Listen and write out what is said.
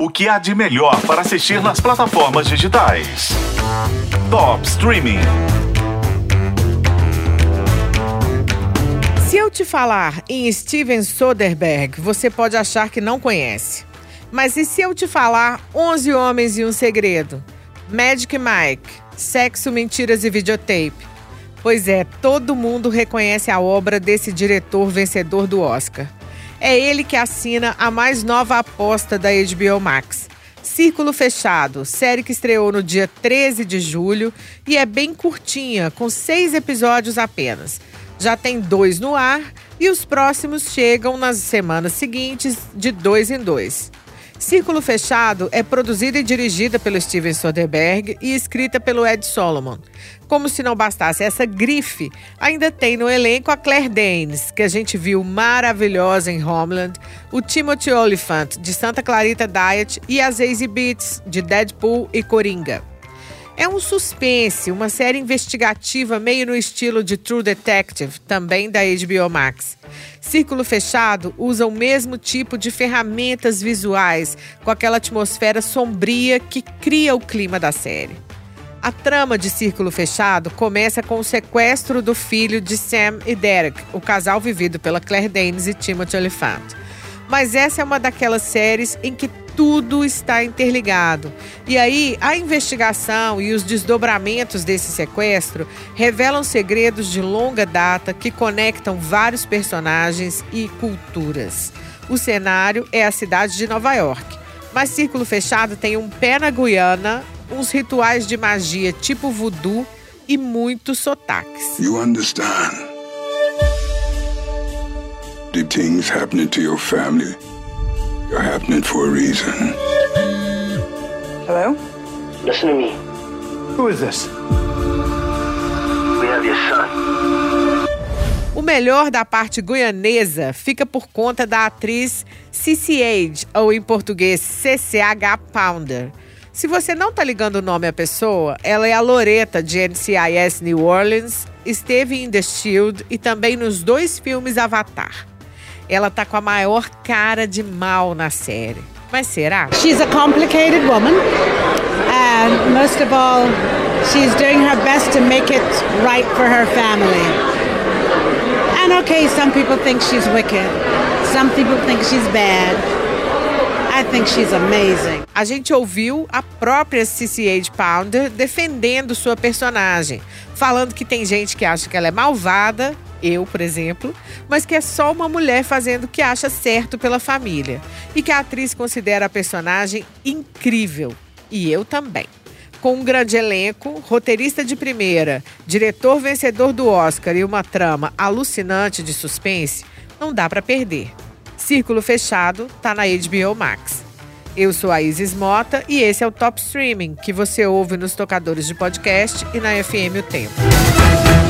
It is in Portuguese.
O que há de melhor para assistir nas plataformas digitais? Top Streaming. Se eu te falar em Steven Soderbergh, você pode achar que não conhece. Mas e se eu te falar 11 Homens e um Segredo? Magic Mike, Sexo, Mentiras e Videotape. Pois é, todo mundo reconhece a obra desse diretor vencedor do Oscar. É ele que assina a mais nova aposta da HBO Max. Círculo Fechado, série que estreou no dia 13 de julho e é bem curtinha, com seis episódios apenas. Já tem dois no ar e os próximos chegam nas semanas seguintes, de dois em dois. Círculo Fechado é produzida e dirigida pelo Steven Soderbergh e escrita pelo Ed Solomon. Como se não bastasse essa grife, ainda tem no elenco a Claire Danes, que a gente viu maravilhosa em Homeland, o Timothy Olyphant, de Santa Clarita Diet, e a Zazie Beetz, de Deadpool e Coringa. É um suspense, uma série investigativa meio no estilo de True Detective, também da HBO Max. Círculo Fechado usa o mesmo tipo de ferramentas visuais, com aquela atmosfera sombria que cria o clima da série. A trama de Círculo Fechado começa com o sequestro do filho de Sam e Derek, o casal vivido pela Claire Danes e Timothy Olyphant. Mas essa é uma daquelas séries em que tudo está interligado. E aí, a investigação e os desdobramentos desse sequestro revelam segredos de longa data que conectam vários personagens e culturas. O cenário é a cidade de Nova York. Mas Círculo Fechado tem um pé na Guiana, uns rituais de magia tipo voodoo e muitos sotaques. You understand? The things happening to your family are happening for a reason. Hello? Listen to me. Who is this? We have your son. O melhor da parte guianesa fica por conta da atriz CCH, ou em português CCH Pounder. Se você não tá ligando o nome à pessoa, ela é a Loreta de NCIS New Orleans, esteve em The Shield e também nos dois filmes Avatar. Ela tá com a maior cara de mal na série. Mas será? She's a complicated woman, and most of all, she's doing her best to make it right for her family. And okay, some people think she's wicked, some people think she's bad. I think she's amazing. A gente ouviu a própria CCH Pounder defendendo sua personagem, falando que tem gente que acha que ela é malvada eu, por exemplo, mas que é só uma mulher fazendo o que acha certo pela família. E que a atriz considera a personagem incrível. E eu também. Com um grande elenco, roteirista de primeira, diretor vencedor do Oscar e uma trama alucinante de suspense, não dá para perder. Círculo Fechado tá na HBO Max. Eu sou a Isis Mota e esse é o Top Streaming, que você ouve nos tocadores de podcast e na FM O Tempo.